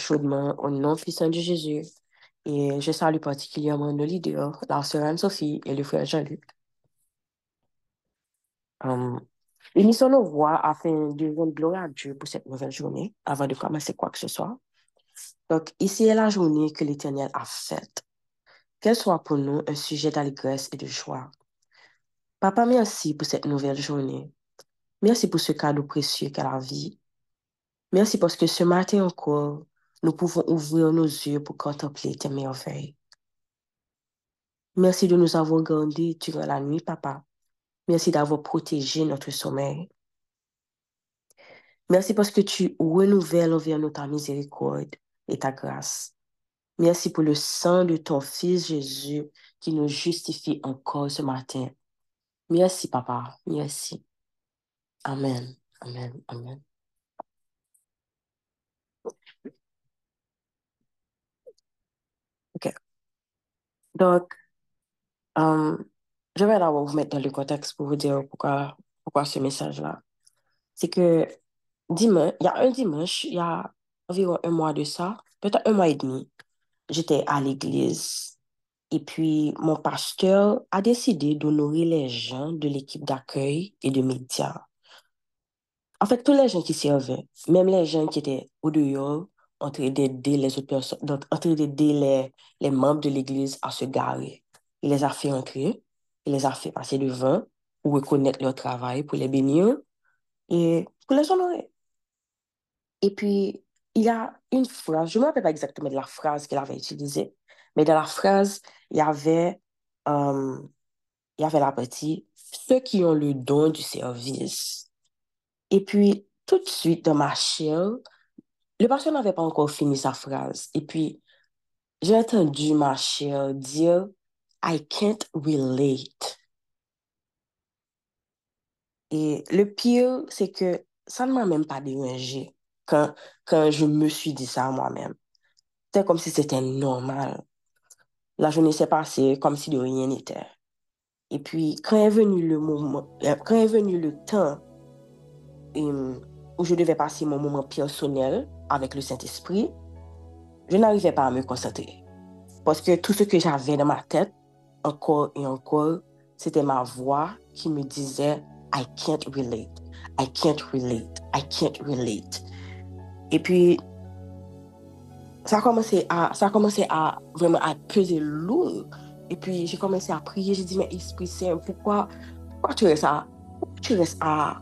chaudement au nom puissant de Jésus. Et je salue particulièrement nos leaders, la sœur Anne-Sophie et le frère Jean-Luc. Unissons nos voix afin de rendre gloire à Dieu pour cette nouvelle journée avant de commencer quoi que ce soit. Donc, ici est la journée que l'Éternel a faite. Qu'elle soit pour nous un sujet d'allégresse et de joie. Papa, merci pour cette nouvelle journée. Merci pour ce cadeau précieux qu'est la vie. Merci parce que ce matin encore, nous pouvons ouvrir nos yeux pour contempler tes merveilles. Merci de nous avoir gardés durant la nuit, papa. Merci d'avoir protégé notre sommeil. Merci parce que tu renouvelles envers nous ta miséricorde et ta grâce. Merci pour le sang de ton Fils Jésus qui nous justifie encore ce matin. Merci, papa. Merci. Amen. Amen. Amen. OK. Donc, euh, je vais d'abord vous mettre dans le contexte pour vous dire pourquoi, pourquoi ce message-là. C'est que dimanche, il y a un dimanche, il y a environ un mois de ça, peut-être un mois et demi, j'étais à l'église et puis mon pasteur a décidé d'honorer les gens de l'équipe d'accueil et de médias. En fait, tous les gens qui servaient, même les gens qui étaient au dehors, en train d'aider les les, les membres de l'église à se garer. Il les a fait entrer, il les a fait passer devant pour reconnaître leur travail, pour les bénir et pour les honorer. Et puis, il y a une phrase, je ne me rappelle pas exactement de la phrase qu'il avait utilisée, mais dans la phrase, il y avait, euh, il y avait la partie ceux qui ont le don du service. Et puis, tout de suite, dans ma chair, Le patient n'avait pas encore fini sa phrase. Et puis, j'ai entendu ma chère dire, I can't relate. Et le pire, c'est que ça ne m'a même pas dérangé quand, quand je me suis dit ça à moi-même. C'était comme si c'était normal. La journée s'est passée comme si de rien n'était. Et puis, quand est venu le moment, quand est venu le temps, et, où je devais passer mon moment personnel avec le Saint-Esprit, je n'arrivais pas à me concentrer. Parce que tout ce que j'avais dans ma tête, encore et encore, c'était ma voix qui me disait I can't relate, I can't relate, I can't relate. Et puis, ça a commencé à, ça a commencé à vraiment à peser lourd. Et puis, j'ai commencé à prier. J'ai dit, mais Esprit Saint, pourquoi, pourquoi tu restes à, tu restes à,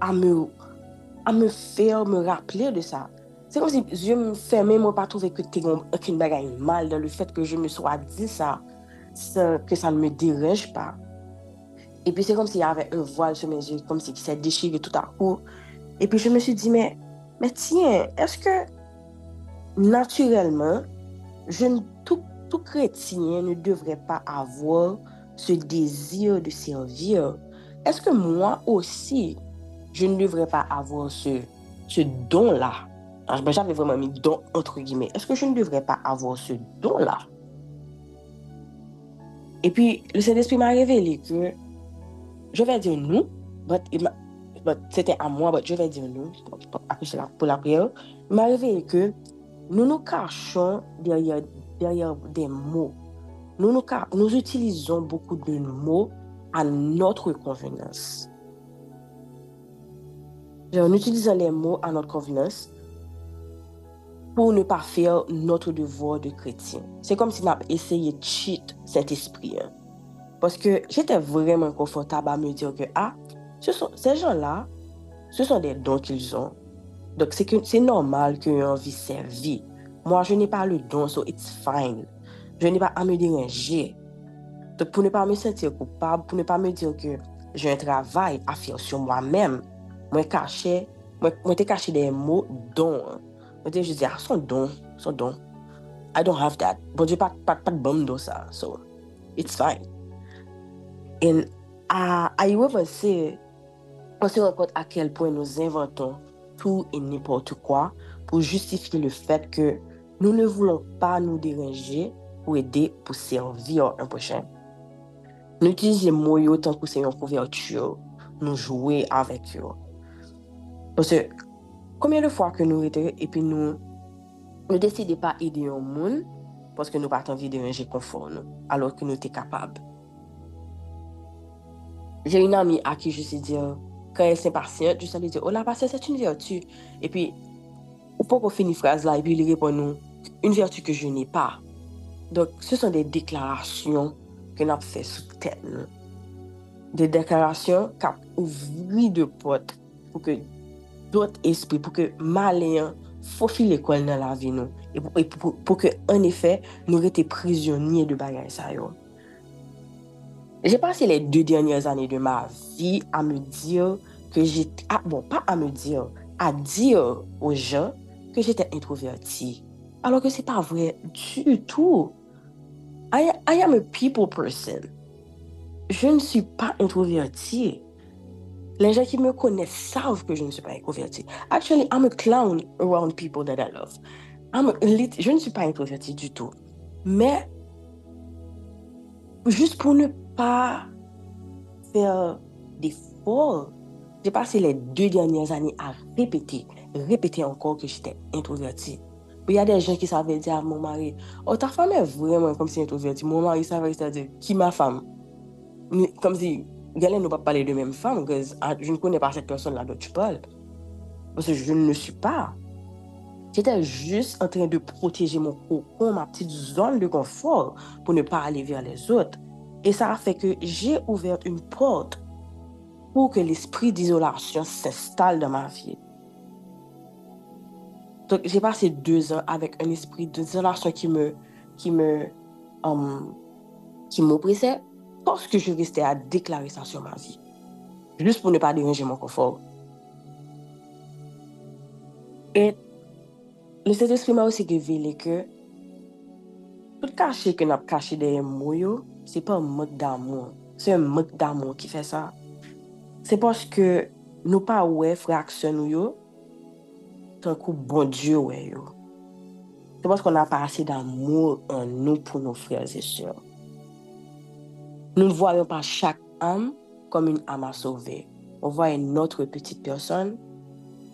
à me, à me faire me rappeler de ça? C'est comme si je me fermais, moi, pas trouver que tu aucune bagaille mal dans le fait que je me sois dit ça, que ça ne me dérange pas. Et puis, c'est comme s'il y avait un voile sur mes yeux, comme si s'est déchiré tout à coup. Et puis, je me suis dit, mais, mais tiens, est-ce que naturellement, je, tout, tout chrétien ne devrait pas avoir ce désir de servir? Est-ce que moi aussi, je ne devrais pas avoir ce, ce don-là? J'avais vraiment mis don entre guillemets. Est-ce que je ne devrais pas avoir ce don-là? Et puis, le Saint-Esprit m'a révélé que je vais dire nous, c'était à moi, je vais dire nous, pour la prière, il m'a révélé que nous nous cachons derrière, derrière des mots. Nous, nous, nous utilisons beaucoup de mots à notre convenance. en utilisant les mots à notre convenance pour ne pas faire notre devoir de chrétien. C'est comme si on a essayé de cheat cet esprit. Hein. Parce que j'étais vraiment confortable à me dire que, ah, ce sont, ces gens-là, ce sont des dons qu'ils ont. Donc, c'est normal qu'ils aient envie de servir. Moi, je n'ai pas le don, so it's fine. Je n'ai pas à me déranger. Donc, pour ne pas me sentir coupable, pour ne pas me dire que j'ai un travail à faire sur moi-même, moi, caché, moi, moi caché des mots don. Moi, je dis, ah, son don, son don. I don't have that. Bon, pas, pas, pas de bon dans ça. So, it's fine. À y repenser, on se compte à quel point nous inventons tout et n'importe quoi pour justifier le fait que nous ne voulons pas nous déranger pour aider, pour servir un prochain. Nous utilisons les mots autant que c'est une couverture, nous jouer avec eux. Pwese, komyen de fwa ke nou rete epi nou nou deside pa ide yon moun pwoske nou patan vide yon je konfor nou alor ke nou te kapab. Jè yon ami a ki jese diyo kan el s'impasyente, jese li diyo, oh la pasyente, set yon vertu. Epi, ou pou kon fini fraz la, epi li repon nou, yon vertu ke je n'e pa. Donk, se son de deklarasyon ke nap fè sou tèl. De deklarasyon kap ouvri de pot pou ke dot espri pou ke maleyan fofi l'ekol nan la vi nou. E pou, pou, pou ke en efè nou rete prizyonye de bagay sa yo. J'ai passé les deux dernières années de ma vie à me dire que j'étais... Ah, bon, pas à me dire, à dire aux gens que j'étais introvertie. Alors que c'est pas vrai du tout. I, I am a people person. Je ne suis pas introvertie. Les gens qui me connaissent savent que je ne suis pas introvertie. Actually, I'm a clown around people that I love. I'm je ne suis pas introvertie du tout. Mais, juste pour ne pas faire d'efforts. J'ai passé les deux dernières années à répéter, répéter encore que j'étais introvertie. Il y a des gens qui savaient dire à mon mari, oh ta femme est vraiment comme si introvertie. Mon mari savait dire, qui ma femme? Comme si, Galen ne pas parler de même femme, que ah, je ne connais pas cette personne-là dont tu parles. Parce que je ne le suis pas. J'étais juste en train de protéger mon cocon, ma petite zone de confort, pour ne pas aller vers les autres. Et ça a fait que j'ai ouvert une porte pour que l'esprit d'isolation s'installe dans ma vie. Donc, j'ai passé deux ans avec un esprit d'isolation qui me, qui me, um, qui m'oppressait parce que je restais à déclarer ça sur ma vie. Juste pour ne pas déranger mon confort. Et le Saint-Esprit m'a aussi révélé que tout caché que n'a caché derrière moi, c'est pas un mode d'amour. C'est un mode d'amour qui fait ça. C'est parce que nous pas ouais fraction nous yo tant que bon Dieu ouais yo. C'est parce qu'on n'a pas assez d'amour en nous pour nos frères et sœurs. Nous ne voyons pas chaque âme comme une âme à sauver. On voit notre petite personne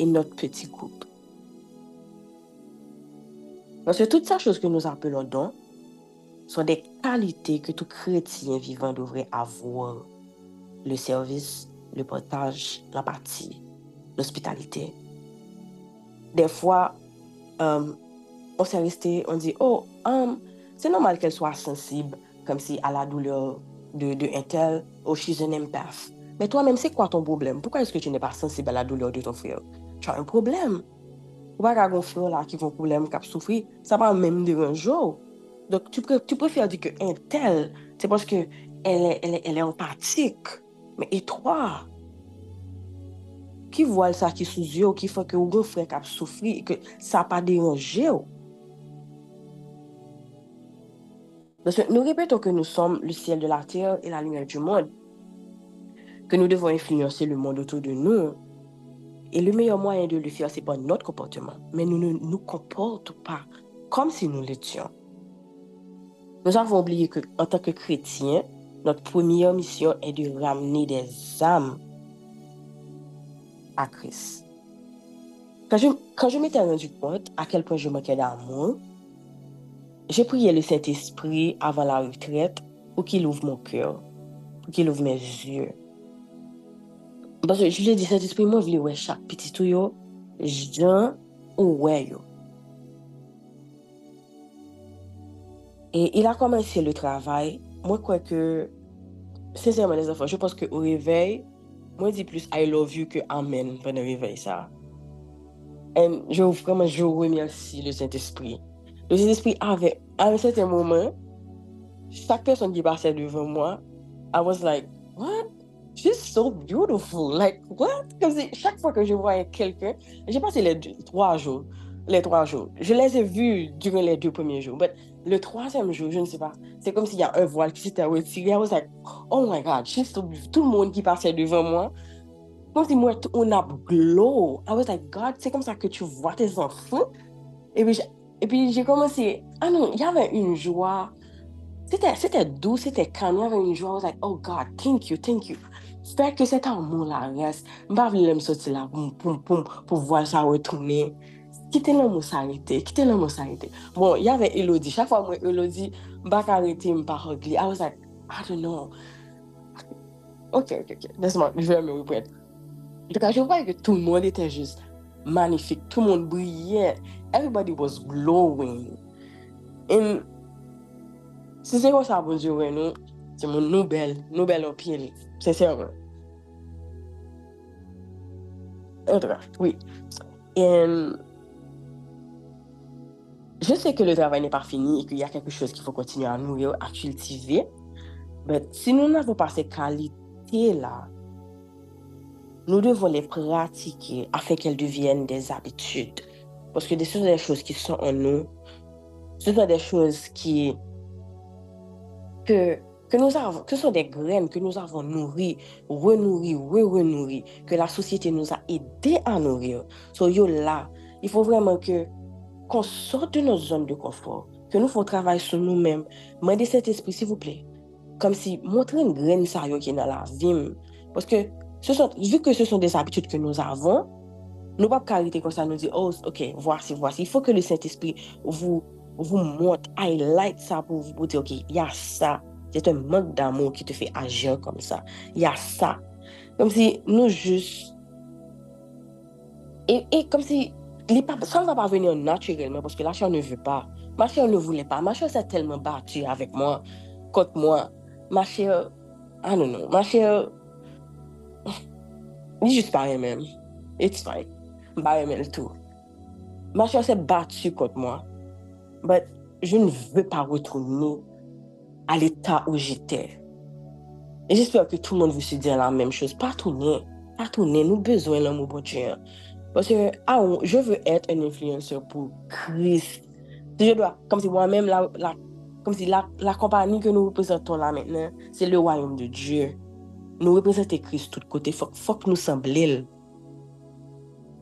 et notre petit groupe. Parce que toutes ces choses que nous appelons dons, sont des qualités que tout chrétien vivant devrait avoir. Le service, le partage, l'empathie, l'hospitalité. Des fois, euh, on s'est resté, on dit, oh, c'est normal qu'elle soit sensible, comme si à la douleur de, de un tel, oh, she's an empath. Mais toi-même, c'est quoi ton problème? Pourquoi est-ce que tu n'es pas sensible à la douleur de ton frère? Tu as un problème. Ou pas qu'un frère là qui a un problème, qui a souffert, ça va même dire un jour. Donc, tu, peux, tu préfères dire qu'un tel, c'est parce qu'elle est, elle est, elle est empathique. Mais et toi? Ki voal sa ki sou zyo, ki fwa ke ou gen frek ap soufri, ke sa pa deranje ou. Que nous répétons que nous sommes le ciel de la terre et la lumière du monde, que nous devons influencer le monde autour de nous. Et le meilleur moyen de le faire, c'est pas notre comportement, mais nous ne nous comportons pas comme si nous l'étions. Nous avons oublié qu'en tant que chrétiens, notre première mission est de ramener des âmes à Christ. Quand je, quand je m'étais rendu compte à quel point je manquais d'amour, j'ai prié le Saint-Esprit avant la retraite pour qu'il ouvre mon cœur, pour qu'il ouvre mes yeux. Parce que je lui ai dit, Saint-Esprit, moi, je veux voir chaque petit tuyau, Jean ou ouais, Et il a commencé le travail. Moi, crois que, sincèrement, les enfants, je pense qu'au réveil, moi, je dis plus I love you que Amen pendant le réveil, ça. Et je, vraiment, je remercie le Saint-Esprit. Le Saint-Esprit avait, à un certain moment, chaque personne qui passait devant moi, I was like, what? She's so beautiful. Like, what? Comme chaque fois que je voyais quelqu'un, j'ai passé les trois jours les trois jours. Je les ai vus durant les deux premiers jours. Mais le troisième jour, je ne sais pas, c'est comme s'il y a un voile qui s'était retiré. I was like, oh my God, tout le monde qui passait devant moi, comme si moi, on a glow. I was like, God, c'est comme ça que tu vois tes enfants? Et puis, et puis j'ai commencé, ah non, il y avait une joie. C'était, c'était doux, c'était calme, il y avait une joie. I was like, oh God, thank you, thank you. Fait que cet amour-là reste. Je ne vais pas me sortir là pour, pour, pour, pour voir ça retourner mou s'arete, kite lan mou s'arete. Bon, y ave Elodie. Chak fwa mwen Elodie, bak arete mpa hogli. I was like, I don't know. Ok, ok, ok. Desman, jve mè wipwet. Deka, jve woye ke tout le monde ete juste magnifique, tout le monde brillait. Everybody was glowing. And si se yo sa bon diyo wè nou, se moun nou bel, nou bel opil, se se wè. En tout cas, oui. And je sais que le travail n'est pas fini et qu'il y a quelque chose qu'il faut continuer à nourrir, à cultiver. Mais si nous n'avons pas ces qualités-là, nous devons les pratiquer afin qu'elles deviennent des habitudes. Parce que ce sont des choses qui sont en nous. Ce sont des choses qui, que, que nous avons, que sont des graines que nous avons nourries, renourries, re-renourries, que la société nous a aidés à nourrir. Soyons là. Il faut vraiment que, qu'on sorte de nos zones de confort, que nous fassions travail sur nous-mêmes. Mandez cet esprit, s'il vous plaît. Comme si montrer une graine sérieux qui est dans la vie. Parce que vu que ce sont des habitudes que nous avons, nous ne pouvons pas arrêter comme ça, nous dire, oh, ok, voici, voici. Il faut que le Saint-Esprit vous, vous montre, highlight ça pour vous dire, ok, il y a ça. C'est un manque d'amour qui te fait agir comme ça. Il y a ça. Comme si nous juste... Et, et comme si ça ne va pas venir naturellement parce que la chair ne veut pas. Ma chair ne voulait pas. Ma chair s'est tellement battue avec moi, contre moi. Ma chair, I don't know, ma chair, Ni jist pa remem. It's fine. Ba remel tou. Martial se batu kont mwa. But, je ne veux pas retourner à l'état où j'étais. Et j'espère que tout le monde vous se dire la même chose. Pas tourner. Pas tourner. Nous besoin l'amour bon Dieu. Parce que, ah, je veux être un influenceur pour Christ. Si je dois, comme si moi-même, la, la, comme si la, la compagnie que nous représentons là maintenant, c'est le royaume de Dieu. nou represente kris tout kote, fok, fok nou semblel.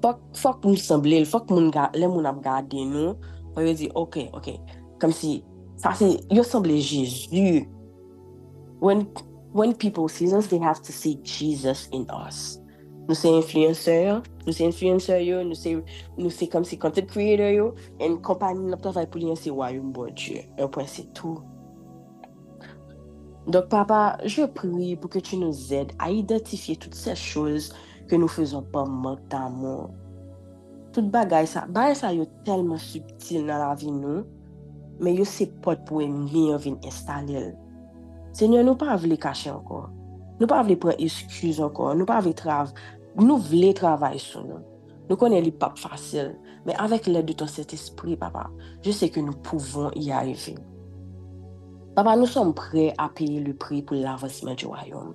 Fok, fok nou semblel, fok moun ga, le moun ap gade nou, pou yo di, ok, ok, kom si, sa se, yo semble Jezu. When, when people see us, they have to see Jesus in us. Nou se influencer, nou se influencer yo, nou se, nou se kom si content creator yo, en kompany nou travay pou li yon se wayou mbo Diyo. Yo pwen se tou. Donc, papa, je prie pour que tu nous aides à identifier toutes ces choses que nous faisons par manque d'amour. Tout bagay sa, bagay sa yo telman subtil nan la vi nou, men yo se pot pou e mir vin estalil. Senyor, nou pa vle kache ankon. Nou pa vle pren eskuz ankon. Nou pa vle trav, nou vle travay sou nou. Nou konen li pap fasil, men avek lèd de ton set espri, papa, je se ke nou pouvon y arrive. Papa, nou som pre a peye le pre pou l'avansman di rayon.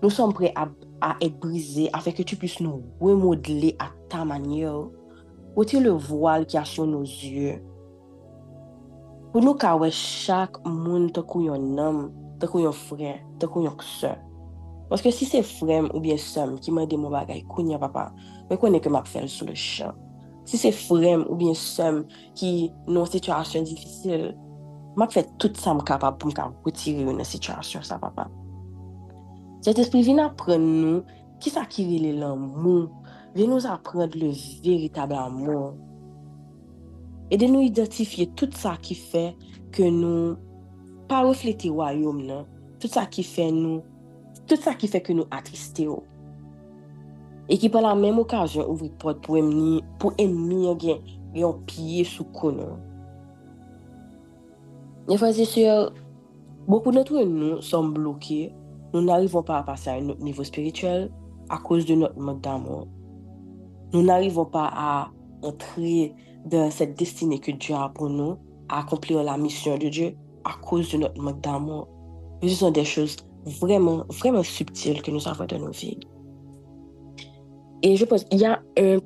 Nou som pre a, a et brise afin ke tu pwis nou remodele a ta manye. Ote le voal ki a sou nou zye. Pou nou kawe chak moun te kou yon nam, te kou yon fre, te kou yon kse. Paske si se frem ou bien sem ki mwen de mou bagay kounye papa, mwen konen ke map fel sou le chan. Si se frem ou bien sem ki nou situasyon difisil, map fè tout sa m kapab pou m ka wotire yo nan situasyon sa papa. Cet espri vin apren nou, ki sa ki vile l'amou, vin nou apren le veritab l'amou. Ede nou identifiye tout sa ki fè ke nou pa reflete wayom nan, tout sa ki fè nou, tout sa ki fè ke nou atriste yo. Oh. E ki pa la menm okajon ouvri pot pou emni, pou emni yon gen, yon piye sou konon. Mes frères et sœurs, beaucoup d'entre nous sommes bloqués. Nous n'arrivons pas à passer à un autre niveau spirituel à cause de notre mode d'amour. Nous n'arrivons pas à entrer dans cette destinée que Dieu a pour nous, à accomplir la mission de Dieu à cause de notre mode d'amour. Ce sont des choses vraiment, vraiment subtil que nous avons dans nos vies. Et je pense, il y a un,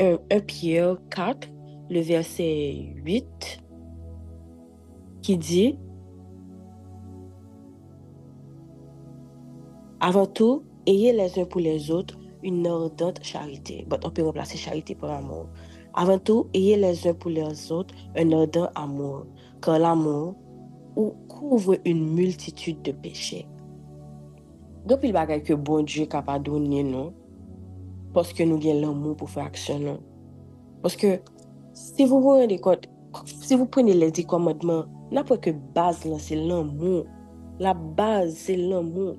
un, Pierre 4, le verset 8, qui dit Avant tout, ayez les uns pour les autres une ardente charité. Bon, on peut remplacer charité par amour. Avant tout, ayez les uns pour les autres un ardent amour, car l'amour couvre une multitude de péchés. Gopil bagay ke bon Diyo kap a donen nou, poske nou gen l'amou pou fè aksyon nou. que si vous vous rendez compte, si vous prenez les dix commandements n'importe que base là, c'est l'amour. La base, c'est l'amour.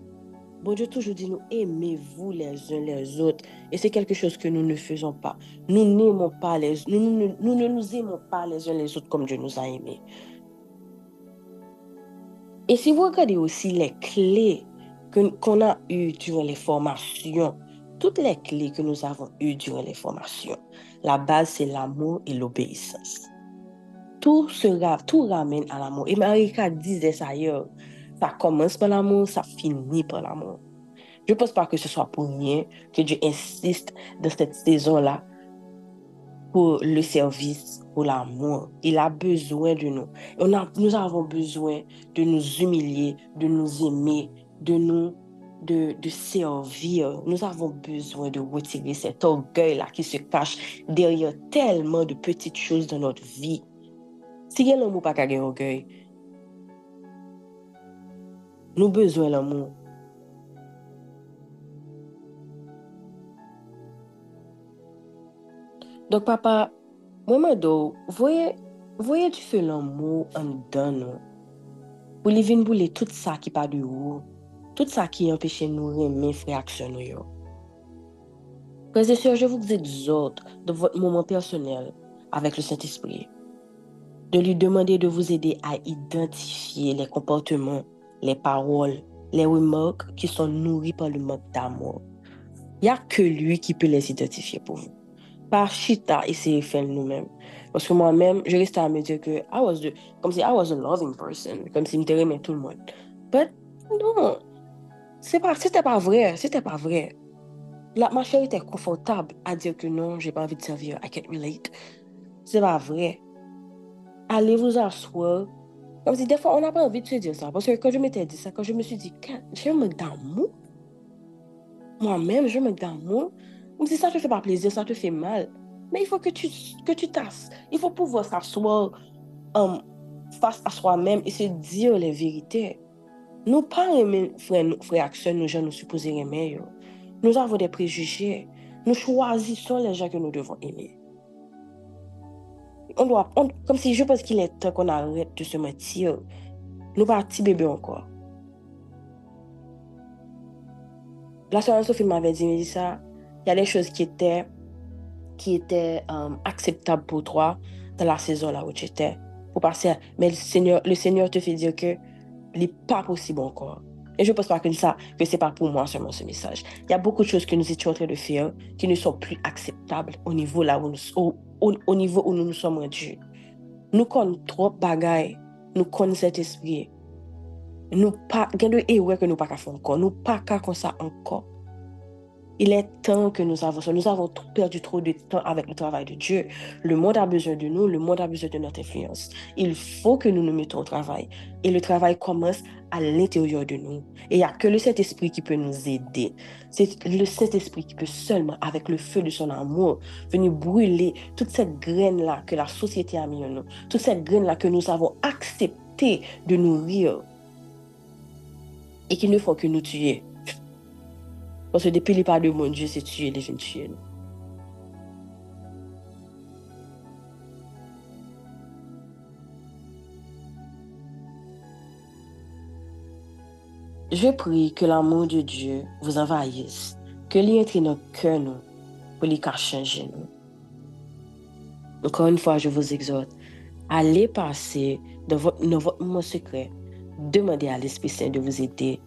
Bon Dieu toujours dit nous aimez-vous les uns les autres. Et c'est quelque chose que nous ne faisons pas. Nous n'aimons pas les nous, nous, nous, ne nous aimons pas les uns les autres comme Dieu nous a aimés. Et si vous regardez aussi les clés qu'on a eues durant les formations, toutes les clés que nous avons eues durant les formations, la base, c'est l'amour et l'obéissance. Tout, sera, tout ramène à l'amour. Et Marika disait ça ailleurs. Ça commence par l'amour, ça finit par l'amour. Je ne pense pas que ce soit pour rien que Dieu insiste dans cette saison-là pour le service, pour l'amour. Il a besoin de nous. On a, nous avons besoin de nous humilier, de nous aimer, de nous de, servir. Nous avons besoin de retirer cet orgueil-là qui se cache derrière tellement de petites choses dans notre vie. Si gen l'amou pa kage orgey, nou bezwen l'amou. Dok papa, mwen mwen do, voye, voye tu fe l'amou an dan nou. Ou li vin boule tout sa ki pa di ou, tout sa ki empeshe nou reme fraksyon nou yo. Prese syo, je vous exhorte de votre moment personnel avec le Saint-Esprit. De lui demander de vous aider à identifier les comportements, les paroles, les remarques qui sont nourries par le manque d'amour. Il n'y a que lui qui peut les identifier pour vous pas chita essayer de faire nous-mêmes. Parce que moi-même, je restais à me dire que I was comme si I was a loving person, comme si je aimais tout le monde. But non, c'est pas, c'était pas vrai, c'était pas vrai. La, ma chérie était confortable à dire que non, j'ai pas envie de servir, I can't relate. C'est pas vrai. allez vous asseoir. Comme si des fois, on n'a pas envie de se dire ça. Parce que quand je m'étais dit ça, quand je me suis dit, je me d'amour, moi-même, je me d'amour, comme si ça te fait pas plaisir, ça te fait mal. Mais il faut que tu, que tu tasses. Il faut pouvoir s'asseoir um, face à soi-même et se dire les vérités. Nous pas aimer frère frère action, nous gens nous supposer aimer. Nous avons des préjugés. Nous choisissons les gens que nous devons aimer. On doit, comme si je pense qu'il est temps qu'on arrête de se mentir. Nous pas petit bébé encore. La soeur Sophie m'avait dit, ça, il y a des choses qui étaient, qui étaient euh, acceptables pour toi dans la saison là où tu étais. Pour passer, mais le Seigneur, le Seigneur te fait dire que n'est pas possible encore. Et je ne pense pas que ça, que c'est pas pour moi seulement ce message. Il y a beaucoup de choses que nous étions en train de faire qui ne sont plus acceptables au niveau là où nous, o nivou ou nou nou som rendu. Nou kon trop bagay, nou kon set espri. Nou pa, gen de ewe ke nou pa ka fon kon, nou pa ka kon sa an kon. Il est temps que nous avancions. Nous avons perdu trop de temps avec le travail de Dieu. Le monde a besoin de nous, le monde a besoin de notre influence. Il faut que nous nous mettons au travail. Et le travail commence à l'intérieur de nous. Et il n'y a que le Saint-Esprit qui peut nous aider. C'est le Saint-Esprit qui peut seulement, avec le feu de son amour, venir brûler toute cette graine-là que la société a mis en nous. Toute cette graine-là que nous avons accepté de nourrir. Et qui ne font que nous tuer. Parce que depuis les pas de mon Dieu, c'est tuer les jeunes tuer Je prie que l'amour de Dieu vous envahisse, que l'y entre dans notre cœur nous, pour les changer nous. Encore une fois, je vous exhorte, allez passer dans votre, dans secret, demandez à l'Esprit Saint de vous aider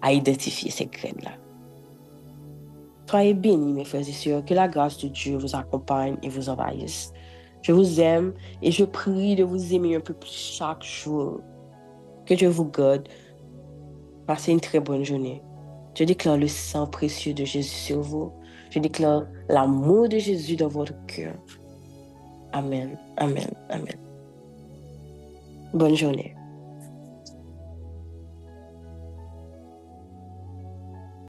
à identifier ces graines-là. Soyez bénis, mes frères et sœurs, que la grâce de Dieu vous accompagne et vous envahisse. Je vous aime et je prie de vous aimer un peu plus chaque jour. Que Dieu vous garde. Passez une très bonne journée. Je déclare le sang précieux de Jésus sur vous. Je déclare l'amour de Jésus dans votre cœur. Amen, amen, amen. Bonne journée.